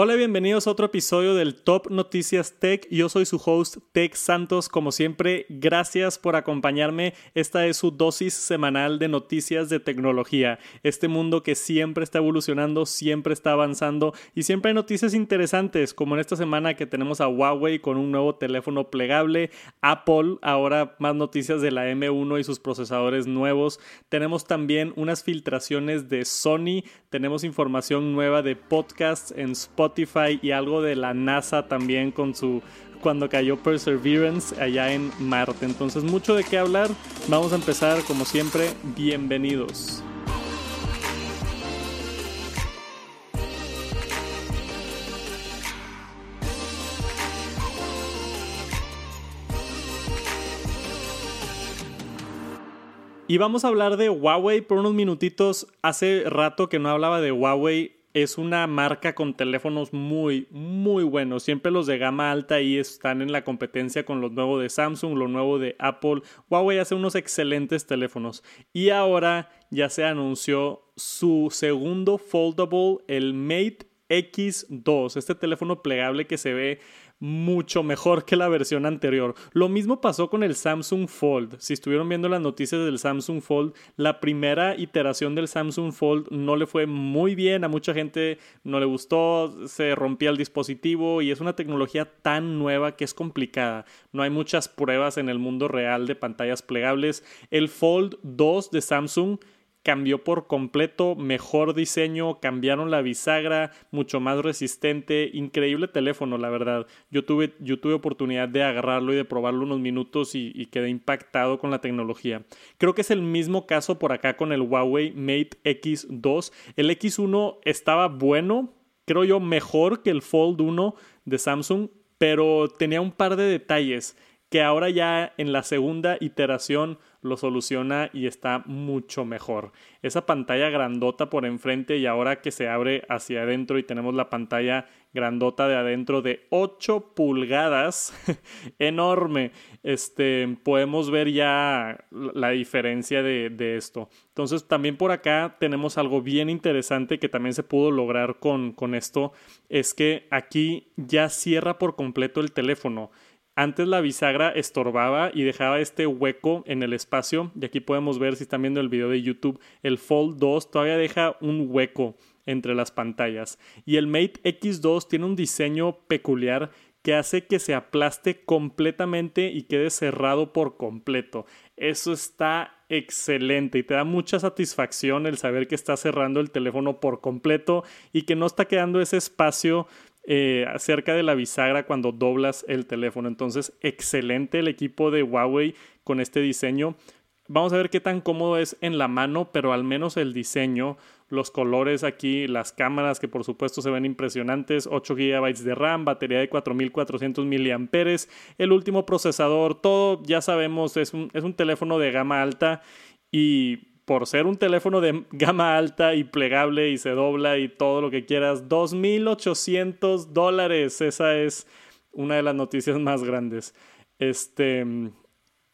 Hola, bienvenidos a otro episodio del Top Noticias Tech. Yo soy su host Tech Santos. Como siempre, gracias por acompañarme. Esta es su dosis semanal de noticias de tecnología. Este mundo que siempre está evolucionando, siempre está avanzando y siempre hay noticias interesantes, como en esta semana que tenemos a Huawei con un nuevo teléfono plegable, Apple, ahora más noticias de la M1 y sus procesadores nuevos. Tenemos también unas filtraciones de Sony, tenemos información nueva de podcasts en Spotify Y algo de la NASA también con su cuando cayó Perseverance allá en Marte. Entonces, mucho de qué hablar. Vamos a empezar como siempre. Bienvenidos. Y vamos a hablar de Huawei por unos minutitos. Hace rato que no hablaba de Huawei es una marca con teléfonos muy, muy buenos. Siempre los de gama alta ahí están en la competencia con los nuevos de Samsung, lo nuevo de Apple. Huawei hace unos excelentes teléfonos. Y ahora ya se anunció su segundo foldable, el Mate X2, este teléfono plegable que se ve mucho mejor que la versión anterior. Lo mismo pasó con el Samsung Fold. Si estuvieron viendo las noticias del Samsung Fold, la primera iteración del Samsung Fold no le fue muy bien, a mucha gente no le gustó, se rompía el dispositivo y es una tecnología tan nueva que es complicada. No hay muchas pruebas en el mundo real de pantallas plegables. El Fold 2 de Samsung cambió por completo, mejor diseño, cambiaron la bisagra, mucho más resistente, increíble teléfono, la verdad. Yo tuve, yo tuve oportunidad de agarrarlo y de probarlo unos minutos y, y, quedé impactado con la tecnología. Creo que es el mismo caso por acá con el Huawei Mate X2. El X1 estaba bueno, creo yo mejor que el Fold 1 de Samsung, pero tenía un par de detalles que ahora ya en la segunda iteración lo soluciona y está mucho mejor. Esa pantalla grandota por enfrente y ahora que se abre hacia adentro y tenemos la pantalla grandota de adentro de 8 pulgadas, enorme, este, podemos ver ya la diferencia de, de, esto. Entonces también por acá tenemos algo bien interesante que también se pudo lograr con, con esto, es que aquí ya cierra por completo el teléfono. Antes la bisagra estorbaba y dejaba este hueco en el espacio. Y aquí podemos ver, si están viendo el video de YouTube, el Fold 2 todavía deja un hueco entre las pantallas. Y el Mate X2 tiene un diseño peculiar que hace que se aplaste completamente y quede cerrado por completo. Eso está excelente y te da mucha satisfacción el saber que está cerrando el teléfono por completo y que no está quedando ese espacio eh, cerca de la bisagra cuando doblas el teléfono. Entonces, excelente el equipo de Huawei con este diseño. Vamos a ver qué tan cómodo es en la mano, pero al menos el diseño, los colores aquí, las cámaras que por supuesto se ven impresionantes, 8 GB de RAM, batería de 4400 mAh, el último procesador, todo ya sabemos, es un, es un teléfono de gama alta y por ser un teléfono de gama alta y plegable y se dobla y todo lo que quieras, 2.800 dólares. Esa es una de las noticias más grandes. Este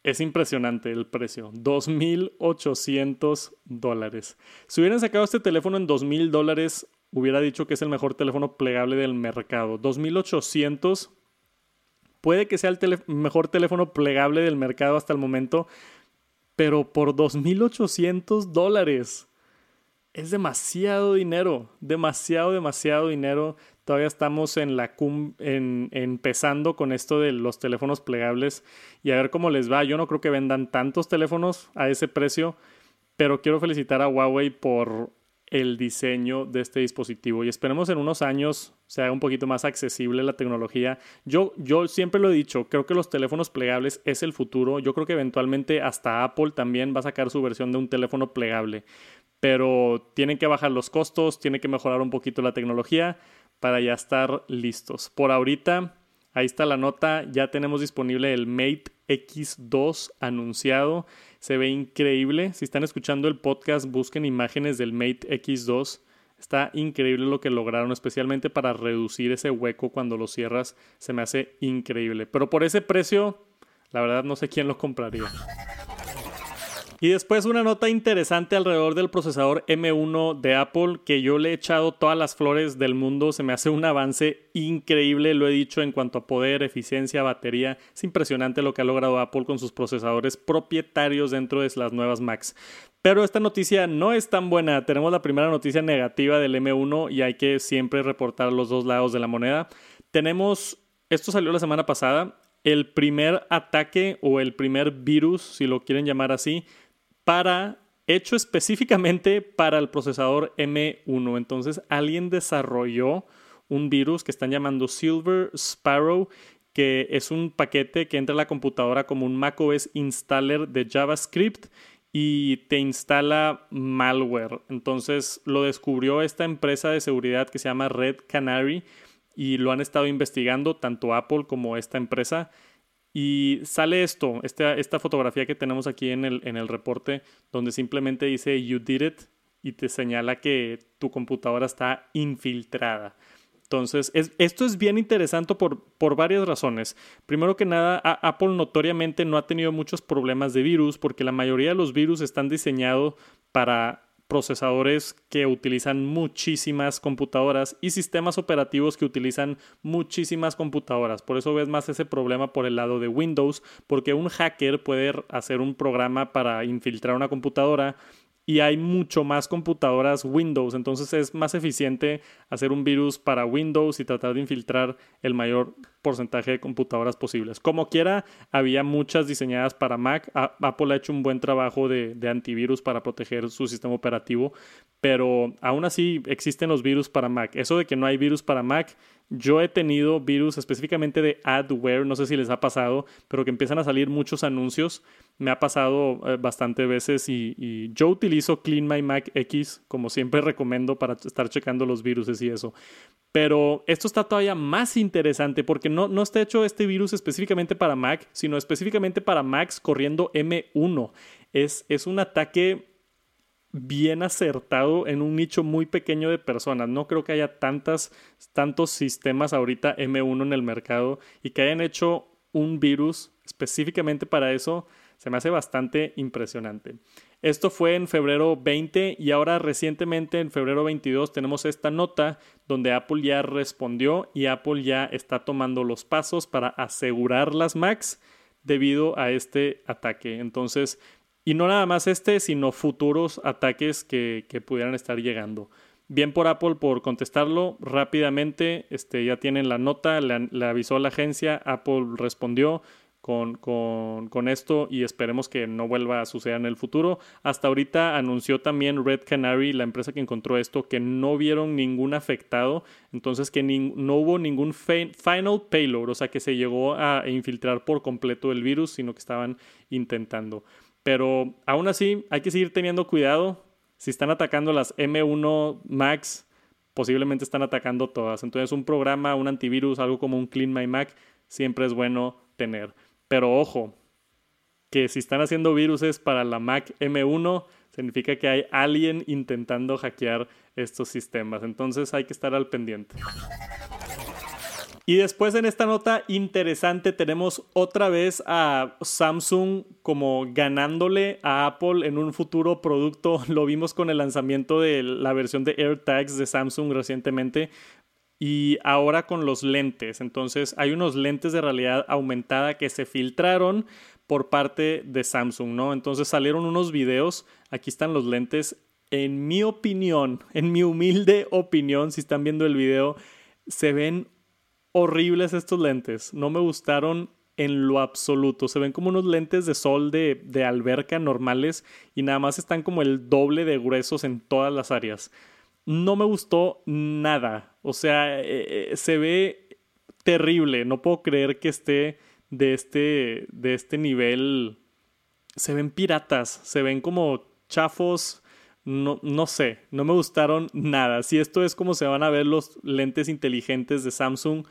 es impresionante el precio, 2.800 dólares. Si hubieran sacado este teléfono en 2.000 dólares, hubiera dicho que es el mejor teléfono plegable del mercado. 2.800 puede que sea el mejor teléfono plegable del mercado hasta el momento, pero por 2.800 dólares. Es demasiado dinero, demasiado, demasiado dinero. Todavía estamos en la en, empezando con esto de los teléfonos plegables y a ver cómo les va. Yo no creo que vendan tantos teléfonos a ese precio, pero quiero felicitar a Huawei por el diseño de este dispositivo y esperemos en unos años sea un poquito más accesible la tecnología. Yo, yo siempre lo he dicho, creo que los teléfonos plegables es el futuro. Yo creo que eventualmente hasta Apple también va a sacar su versión de un teléfono plegable. Pero tienen que bajar los costos, tiene que mejorar un poquito la tecnología para ya estar listos. Por ahorita, ahí está la nota, ya tenemos disponible el Mate X2 anunciado. Se ve increíble. Si están escuchando el podcast, busquen imágenes del Mate X2. Está increíble lo que lograron, especialmente para reducir ese hueco cuando lo cierras. Se me hace increíble. Pero por ese precio, la verdad no sé quién lo compraría. Y después una nota interesante alrededor del procesador M1 de Apple que yo le he echado todas las flores del mundo. Se me hace un avance increíble, lo he dicho en cuanto a poder, eficiencia, batería. Es impresionante lo que ha logrado Apple con sus procesadores propietarios dentro de las nuevas Macs. Pero esta noticia no es tan buena. Tenemos la primera noticia negativa del M1 y hay que siempre reportar los dos lados de la moneda. Tenemos, esto salió la semana pasada, el primer ataque o el primer virus, si lo quieren llamar así, para hecho específicamente para el procesador M1. Entonces alguien desarrolló un virus que están llamando Silver Sparrow, que es un paquete que entra a la computadora como un macOS installer de JavaScript y te instala malware. Entonces lo descubrió esta empresa de seguridad que se llama Red Canary y lo han estado investigando tanto Apple como esta empresa y sale esto, esta, esta fotografía que tenemos aquí en el, en el reporte, donde simplemente dice You did it y te señala que tu computadora está infiltrada. Entonces, esto es bien interesante por, por, varias razones. Primero que nada, Apple notoriamente no ha tenido muchos problemas de virus porque la mayoría de los virus están diseñados para procesadores que utilizan muchísimas computadoras y sistemas operativos que utilizan muchísimas computadoras. Por eso ves más ese problema por el lado de Windows, porque un hacker puede hacer un programa para infiltrar una computadora y hay mucho más computadoras Windows, entonces es más eficiente hacer un virus para Windows y tratar de infiltrar el mayor porcentaje de computadoras posibles. Como quiera, había muchas diseñadas para Mac. Apple ha hecho un buen trabajo de, antivirus para proteger su sistema operativo, pero aún así existen los virus para Mac. Eso de que no hay virus para Mac yo he tenido virus específicamente de adware, no sé si les ha pasado, pero que empiezan a salir muchos anuncios. Me ha pasado eh, bastante veces y, yo utilizo Clean My Mac X, como siempre recomiendo para estar checando los virus y eso. Pero esto está todavía más interesante porque no, no está hecho este virus específicamente para Mac, sino específicamente para Macs corriendo M1. Es, es un ataque bien acertado en un nicho muy pequeño de personas. No creo que haya tantas, tantos sistemas ahorita M1 en el mercado y que hayan hecho un virus específicamente para eso. Se me hace bastante impresionante. Esto fue en febrero 20 y ahora recientemente en febrero 22 tenemos esta nota donde Apple ya respondió y Apple ya está tomando los pasos para asegurar las Macs debido a este ataque. Entonces, y no nada más este, sino futuros ataques que, pudieran estar llegando. Bien por Apple por contestarlo rápidamente. Este, ya tienen la nota, le, avisó a la agencia, Apple respondió con, con, esto y esperemos que no vuelva a suceder en el futuro. Hasta ahorita anunció también Red Canary, la empresa que encontró esto, que no vieron ningún afectado, entonces que no hubo ningún final payload, o sea que se llegó a infiltrar por completo el virus, sino que estaban intentando. Pero aún así hay que seguir teniendo cuidado. Si están atacando las M1 Max, posiblemente están atacando todas. Entonces un programa, un antivirus, algo como un Clean My Mac, siempre es bueno tener. Pero ojo, que si están haciendo viruses para la Mac M1, significa que hay alguien intentando hackear estos sistemas. Entonces hay que estar al pendiente. Y después en esta nota interesante tenemos otra vez a Samsung como ganándole a Apple en un futuro producto. Lo vimos con el lanzamiento de la versión de AirTags de Samsung recientemente y ahora con los lentes. Entonces hay unos lentes de realidad aumentada que se filtraron por parte de Samsung, ¿no? Entonces salieron unos videos, aquí están los lentes. En mi opinión, en mi humilde opinión, si están viendo el video, se ven horribles estos lentes. No me gustaron en lo absoluto. Se ven como unos lentes de sol de, de, alberca normales y nada más están como el doble de gruesos en todas las áreas. No me gustó nada. O sea, eh, eh, se ve terrible. No puedo creer que esté de este, de este nivel. Se ven piratas. Se ven como chafos. No, no sé, no me gustaron nada. Si esto es como se van a ver los lentes inteligentes de Samsung,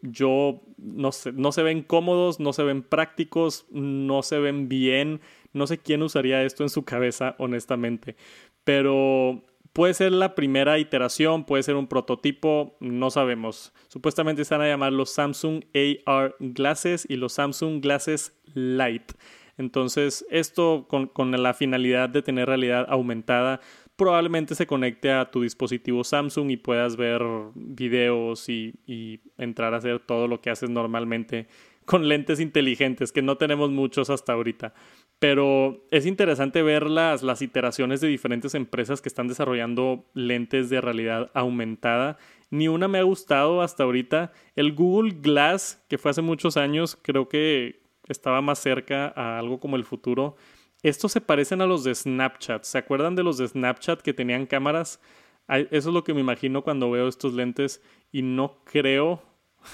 yo no sé, no se ven cómodos, no se ven prácticos, no se ven bien. No sé quién usaría esto en su cabeza, honestamente. Pero puede ser la primera iteración, puede ser un prototipo, no sabemos. Supuestamente están a llamar los Samsung AR Glasses y los Samsung Glasses Lite. Entonces, esto con, con la finalidad de tener realidad aumentada, probablemente se conecte a tu dispositivo Samsung y puedas ver videos y, y, entrar a hacer todo lo que haces normalmente con lentes inteligentes, que no tenemos muchos hasta ahorita. Pero es interesante ver las, las iteraciones de diferentes empresas que están desarrollando lentes de realidad aumentada. Ni una me ha gustado hasta ahorita. El Google Glass, que fue hace muchos años, creo que estaba más cerca a algo como el futuro. Estos se parecen a los de Snapchat. ¿Se acuerdan de los de Snapchat que tenían cámaras? Eso es lo que me imagino cuando veo estos lentes y no creo,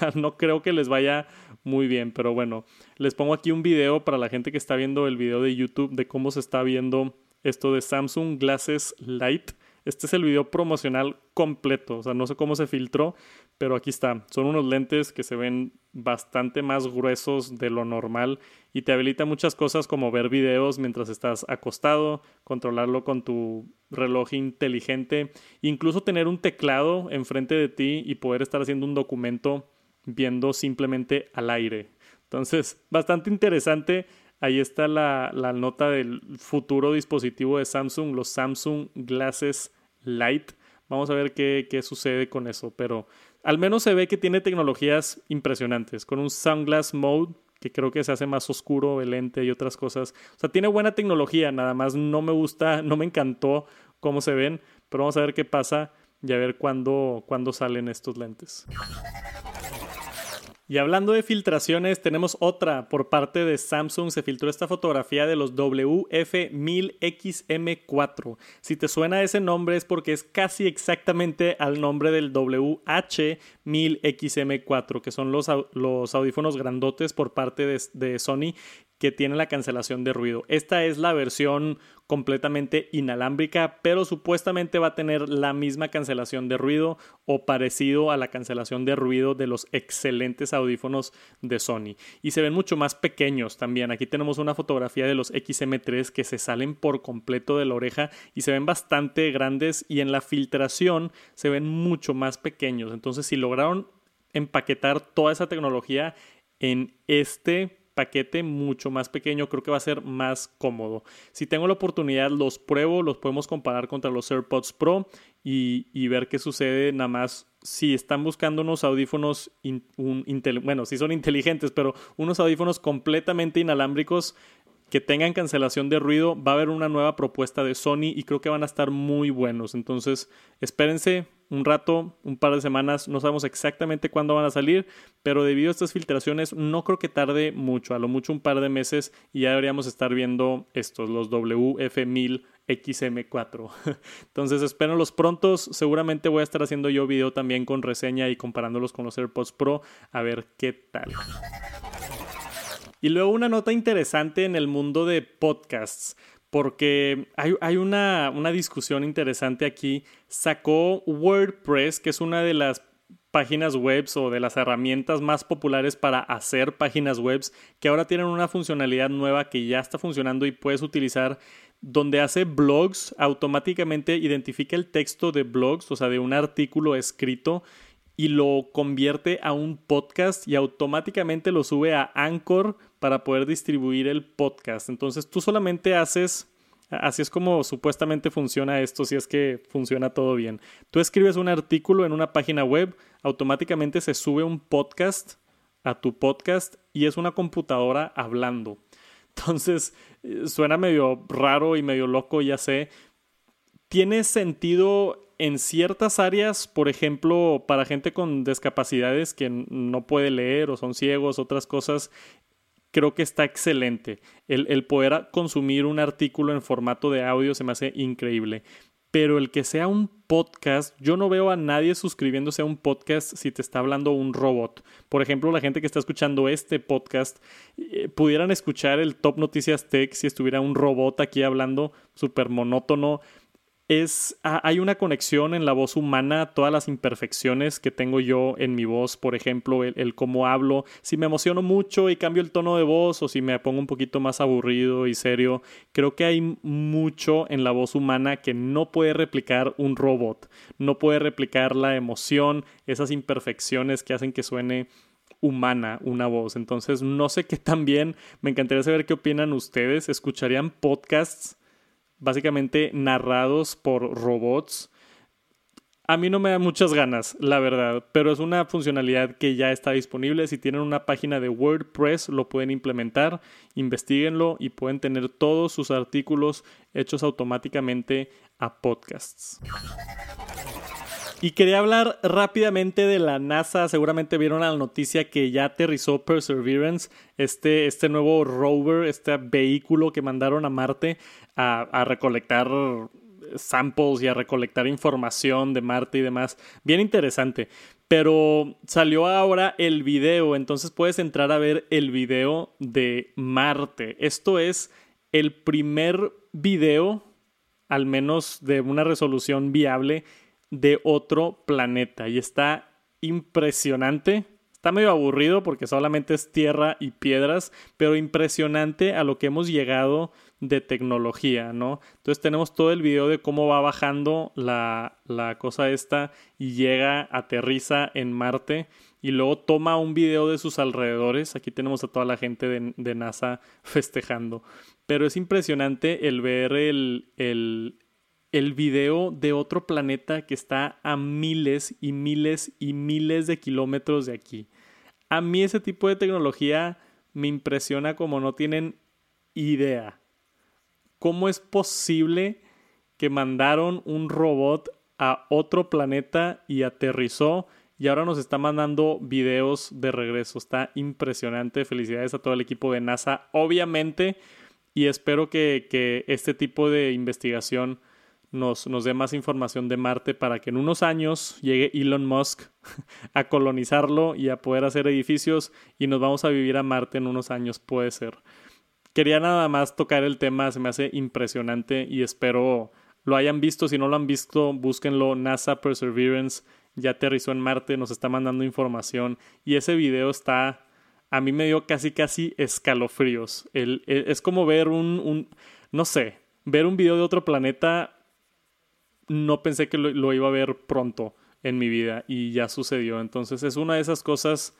no creo que les vaya muy bien, pero bueno, les pongo aquí un video para la gente que está viendo el video de YouTube de cómo se está viendo esto de Samsung Glasses Lite. Este es el video promocional completo, o sea, no sé cómo se filtró, pero aquí está. Son unos lentes que se ven bastante más gruesos de lo normal y te habilita muchas cosas como ver videos mientras estás acostado, controlarlo con tu reloj inteligente, incluso tener un teclado enfrente de ti y poder estar haciendo un documento viendo simplemente al aire. Entonces, bastante interesante. Ahí está la, la, nota del futuro dispositivo de Samsung, los Samsung Glasses Lite. Vamos a ver qué, qué, sucede con eso, pero al menos se ve que tiene tecnologías impresionantes, con un Sunglass Mode que creo que se hace más oscuro el lente y otras cosas. O sea, tiene buena tecnología, nada más no me gusta, no me encantó cómo se ven, pero vamos a ver qué pasa y a ver cuándo, cuándo salen estos lentes. Y hablando de filtraciones, tenemos otra por parte de Samsung. Se filtró esta fotografía de los WF1000XM4. Si te suena ese nombre es porque es casi exactamente al nombre del WH1000XM4, que son los, los audífonos grandotes por parte de, de Sony que tiene la cancelación de ruido. Esta es la versión completamente inalámbrica, pero supuestamente va a tener la misma cancelación de ruido o parecido a la cancelación de ruido de los excelentes audífonos de Sony. Y se ven mucho más pequeños también. Aquí tenemos una fotografía de los XM3 que se salen por completo de la oreja y se ven bastante grandes y en la filtración se ven mucho más pequeños. Entonces si lograron empaquetar toda esa tecnología en este paquete mucho más pequeño, creo que va a ser más cómodo. Si tengo la oportunidad, los pruebo, los podemos comparar contra los AirPods Pro y, ver qué sucede nada más si están buscando unos audífonos, bueno, si son inteligentes, pero unos audífonos completamente inalámbricos que tengan cancelación de ruido, va a haber una nueva propuesta de Sony y creo que van a estar muy buenos. Entonces, espérense un rato, un par de semanas, no sabemos exactamente cuándo van a salir, pero debido a estas filtraciones no creo que tarde mucho, a lo mucho un par de meses y ya deberíamos estar viendo estos, los WF1000 XM4. Entonces espero los prontos. Seguramente voy a estar haciendo yo video también con reseña y comparándolos con los AirPods Pro a ver qué tal. Y luego una nota interesante en el mundo de podcasts, porque hay, una, una discusión interesante aquí. Sacó WordPress, que es una de las páginas web o de las herramientas más populares para hacer páginas web que ahora tienen una funcionalidad nueva que ya está funcionando y puedes utilizar donde hace blogs automáticamente identifica el texto de blogs o sea de un artículo escrito y lo convierte a un podcast y automáticamente lo sube a Anchor para poder distribuir el podcast. Entonces tú solamente haces, así es como supuestamente funciona esto, si es que funciona todo bien. Tú escribes un artículo en una página web, automáticamente se sube un podcast a tu podcast y es una computadora hablando. Entonces, eh, suena medio raro y medio loco, ya sé. Tiene sentido en ciertas áreas, por ejemplo, para gente con discapacidades que no puede leer o son ciegos, otras cosas, creo que está excelente. El, poder consumir un artículo en formato de audio se me hace increíble. Pero el que sea un podcast, yo no veo a nadie suscribiéndose a un podcast si te está hablando un robot. Por ejemplo, la gente que está escuchando este podcast, eh, pudieran escuchar el Top Noticias Tech si estuviera un robot aquí hablando súper monótono es, hay una conexión en la voz humana, todas las imperfecciones que tengo yo en mi voz, por ejemplo, el, cómo hablo, si me emociono mucho y cambio el tono de voz o si me pongo un poquito más aburrido y serio, creo que hay mucho en la voz humana que no puede replicar un robot, no puede replicar la emoción, esas imperfecciones que hacen que suene humana una voz. Entonces, no sé qué tan bien. Me encantaría saber qué opinan ustedes. ¿Escucharían podcasts básicamente narrados por robots? A mí no me da muchas ganas, la verdad, pero es una funcionalidad que ya está disponible. Si tienen una página de WordPress, lo pueden implementar, investiguenlo y pueden tener todos sus artículos hechos automáticamente a podcasts. Y quería hablar rápidamente de la NASA. Seguramente vieron la noticia que ya aterrizó Perseverance, este, este nuevo rover, este vehículo que mandaron a Marte a, a recolectar samples y a recolectar información de Marte y demás. Bien interesante. Pero salió ahora el video, entonces puedes entrar a ver el video de Marte. Esto es el primer video, al menos de una resolución viable, de otro planeta. Y está impresionante. Está medio aburrido porque solamente es tierra y piedras, pero impresionante a lo que hemos llegado de tecnología, ¿no? Entonces tenemos todo el video de cómo va bajando la, la cosa esta y llega, aterriza en Marte y luego toma un video de sus alrededores. Aquí tenemos a toda la gente de, de NASA festejando. Pero es impresionante el ver el, el, el video de otro planeta que está a miles y miles y miles de kilómetros de aquí. A mí ese tipo de tecnología me impresiona como no tienen idea. ¿Cómo es posible que mandaron un robot a otro planeta y aterrizó y ahora nos está mandando videos de regreso? Está impresionante. Felicidades a todo el equipo de NASA, obviamente, y espero que, que este tipo de investigación nos, nos dé más información de Marte para que en unos años llegue Elon Musk a colonizarlo y a poder hacer edificios y nos vamos a vivir a Marte en unos años, puede ser. Quería nada más tocar el tema, se me hace impresionante y espero lo hayan visto. Si no lo han visto, búsquenlo. NASA Perseverance ya aterrizó en Marte, nos está mandando información y ese video está, a mí me dio casi casi escalofríos. El, es como ver un, un, no sé, ver un video de otro planeta. No pensé que lo, iba a ver pronto en mi vida y ya sucedió. Entonces es una de esas cosas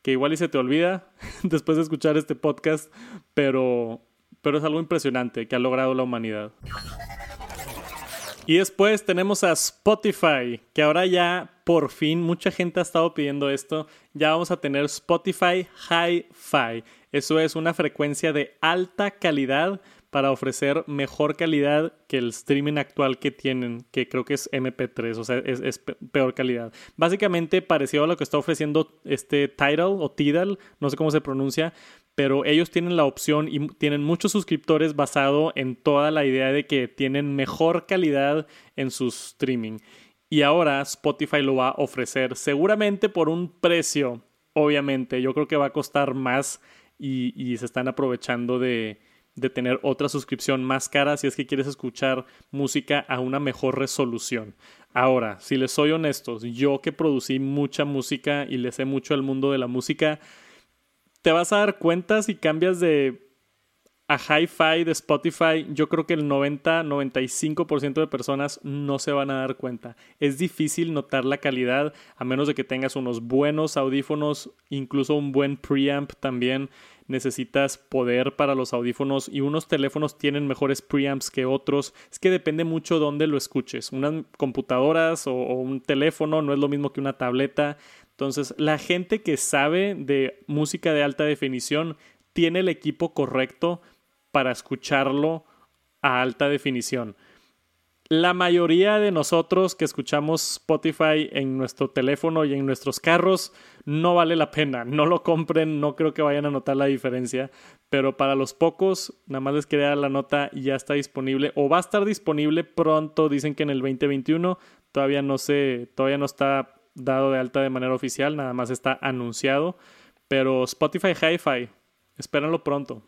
que igual y se te olvida después de escuchar este podcast, pero, pero es algo impresionante que ha logrado la humanidad. Y después tenemos a Spotify, que ahora ya por fin mucha gente ha estado pidiendo esto. Ya vamos a tener Spotify Hi-Fi. Eso es una frecuencia de alta calidad para ofrecer mejor calidad que el streaming actual que tienen, que creo que es MP3, o sea, es, peor calidad. Básicamente parecido a lo que está ofreciendo este Tidal o Tidal, no sé cómo se pronuncia, pero ellos tienen la opción y tienen muchos suscriptores basado en toda la idea de que tienen mejor calidad en su streaming. Y ahora Spotify lo va a ofrecer seguramente por un precio, obviamente. Yo creo que va a costar más y se están aprovechando de, de tener otra suscripción más cara si es que quieres escuchar música a una mejor resolución. Ahora, si les soy honestos, yo que producí mucha música y le sé mucho al mundo de la música, te vas a dar cuenta si cambias de a hi-fi de Spotify, yo creo que el 90-95% de personas no se van a dar cuenta. Es difícil notar la calidad a menos de que tengas unos buenos audífonos, incluso un buen preamp también necesitas poder para los audífonos y unos teléfonos tienen mejores preamps que otros. Es que depende mucho dónde lo escuches. Unas computadoras o, o un teléfono no es lo mismo que una tableta. Entonces, la gente que sabe de música de alta definición tiene el equipo correcto para escucharlo a alta definición la mayoría de nosotros que escuchamos Spotify en nuestro teléfono y en nuestros carros no vale la pena. No lo compren, no creo que vayan a notar la diferencia. Pero para los pocos, nada más les quería dar la nota, ya está disponible o va a estar disponible pronto. Dicen que en el 2021 todavía no se, todavía no está dado de alta de manera oficial, nada más está anunciado. Pero Spotify Hi-Fi, espérenlo pronto.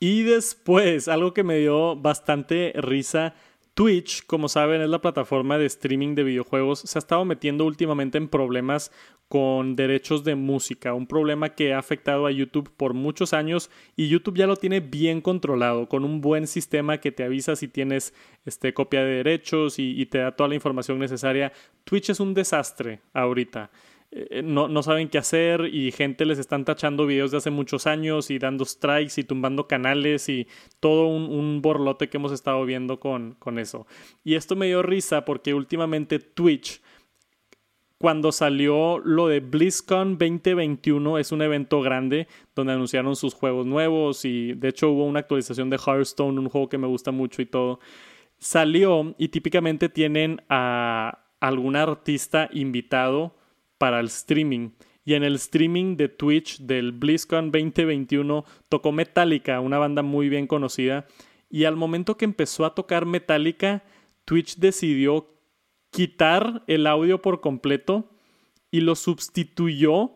Y después, algo que me dio bastante risa, Twitch, como saben, es la plataforma de streaming de videojuegos, se ha estado metiendo últimamente en problemas con derechos de música, un problema que ha afectado a YouTube por muchos años y YouTube ya lo tiene bien controlado, con un buen sistema que te avisa si tienes este, copia de derechos y, y te da toda la información necesaria. Twitch es un desastre ahorita. Eh, no, no, saben qué hacer y gente les están tachando videos de hace muchos años y dando strikes y tumbando canales y todo un, un borlote que hemos estado viendo con, con eso. Y esto me dio risa porque últimamente Twitch cuando salió lo de BlizzCon 2021, es un evento grande donde anunciaron sus juegos nuevos y de hecho hubo una actualización de Hearthstone, un juego que me gusta mucho y todo. Salió y típicamente tienen a algún artista invitado para el streaming. Y en el streaming de Twitch del BlizzCon 2021 tocó Metallica, una banda muy bien conocida. Y al momento que empezó a tocar Metallica, Twitch decidió quitar el audio por completo y lo sustituyó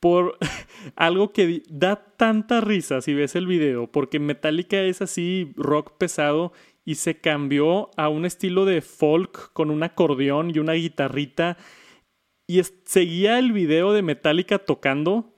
por algo que da tanta risa si ves el video, porque Metallica es así rock pesado y se cambió a un estilo de folk con un acordeón y una guitarrita y seguía el video de Metallica tocando,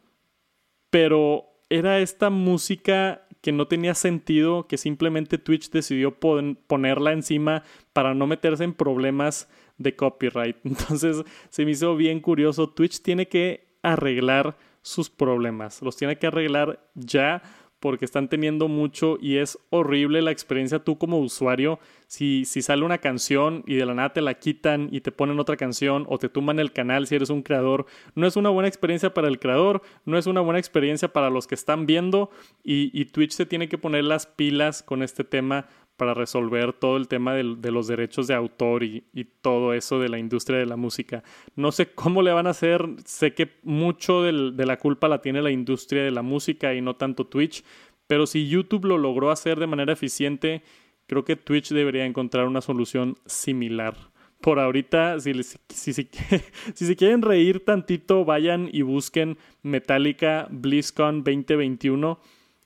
pero era esta música que no tenía sentido, que simplemente Twitch decidió ponerla encima para no meterse en problemas de copyright. Entonces se me hizo bien curioso. Twitch tiene que arreglar sus problemas. Los tiene que arreglar ya porque están teniendo mucho y es horrible la experiencia tú como usuario. Si, si sale una canción y de la nada te la quitan y te ponen otra canción o te tumban el canal si eres un creador, no es una buena experiencia para el creador, no es una buena experiencia para los que están viendo y, y Twitch se tiene que poner las pilas con este tema para resolver todo el tema de, los derechos de autor y, todo eso de la industria de la música. No sé cómo le van a hacer, sé que mucho de la culpa la tiene la industria de la música y no tanto Twitch, pero si YouTube lo logró hacer de manera eficiente, creo que Twitch debería encontrar una solución similar. Por ahorita, si, si, si, si se quieren reír tantito, vayan y busquen Metallica BlizzCon 2021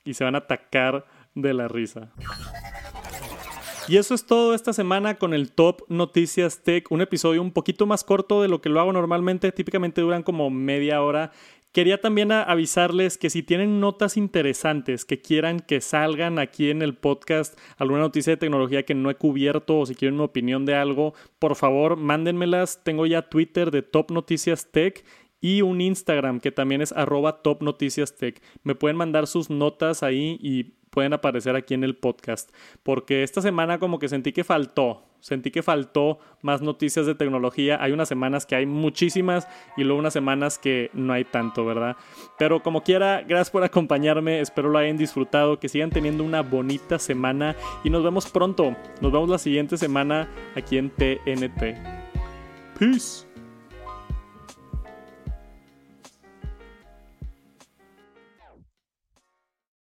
y se van a atacar de la risa. Y eso es todo esta semana con el Top Noticias Tech, un episodio un poquito más corto de lo que lo hago normalmente, típicamente duran como media hora. Quería también avisarles que si tienen notas interesantes que quieran que salgan aquí en el podcast, alguna noticia de tecnología que no he cubierto o si quieren una opinión de algo, por favor mándenmelas. Tengo ya Twitter de Top Noticias Tech y un Instagram que también es arroba Top Noticias Tech. Me pueden mandar sus notas ahí y pueden aparecer aquí en el podcast. Porque esta semana como que sentí que faltó, sentí que faltó más noticias de tecnología. Hay unas semanas que hay muchísimas y luego unas semanas que no hay tanto, ¿verdad? Pero como quiera, gracias por acompañarme, espero lo hayan disfrutado, que sigan teniendo una bonita semana y nos vemos pronto. Nos vemos la siguiente semana aquí en TNT. Peace.